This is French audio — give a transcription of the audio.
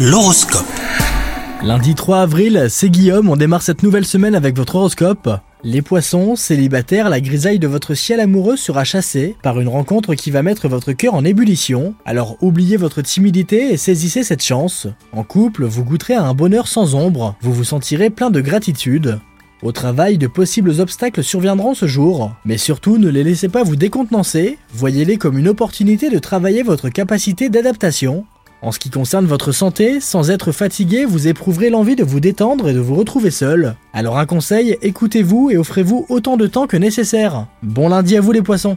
L'horoscope. Lundi 3 avril, c'est Guillaume, on démarre cette nouvelle semaine avec votre horoscope. Les poissons, célibataires, la grisaille de votre ciel amoureux sera chassée par une rencontre qui va mettre votre cœur en ébullition. Alors oubliez votre timidité et saisissez cette chance. En couple, vous goûterez à un bonheur sans ombre, vous vous sentirez plein de gratitude. Au travail, de possibles obstacles surviendront ce jour, mais surtout ne les laissez pas vous décontenancer, voyez-les comme une opportunité de travailler votre capacité d'adaptation. En ce qui concerne votre santé, sans être fatigué, vous éprouverez l'envie de vous détendre et de vous retrouver seul. Alors un conseil, écoutez-vous et offrez-vous autant de temps que nécessaire. Bon lundi à vous les poissons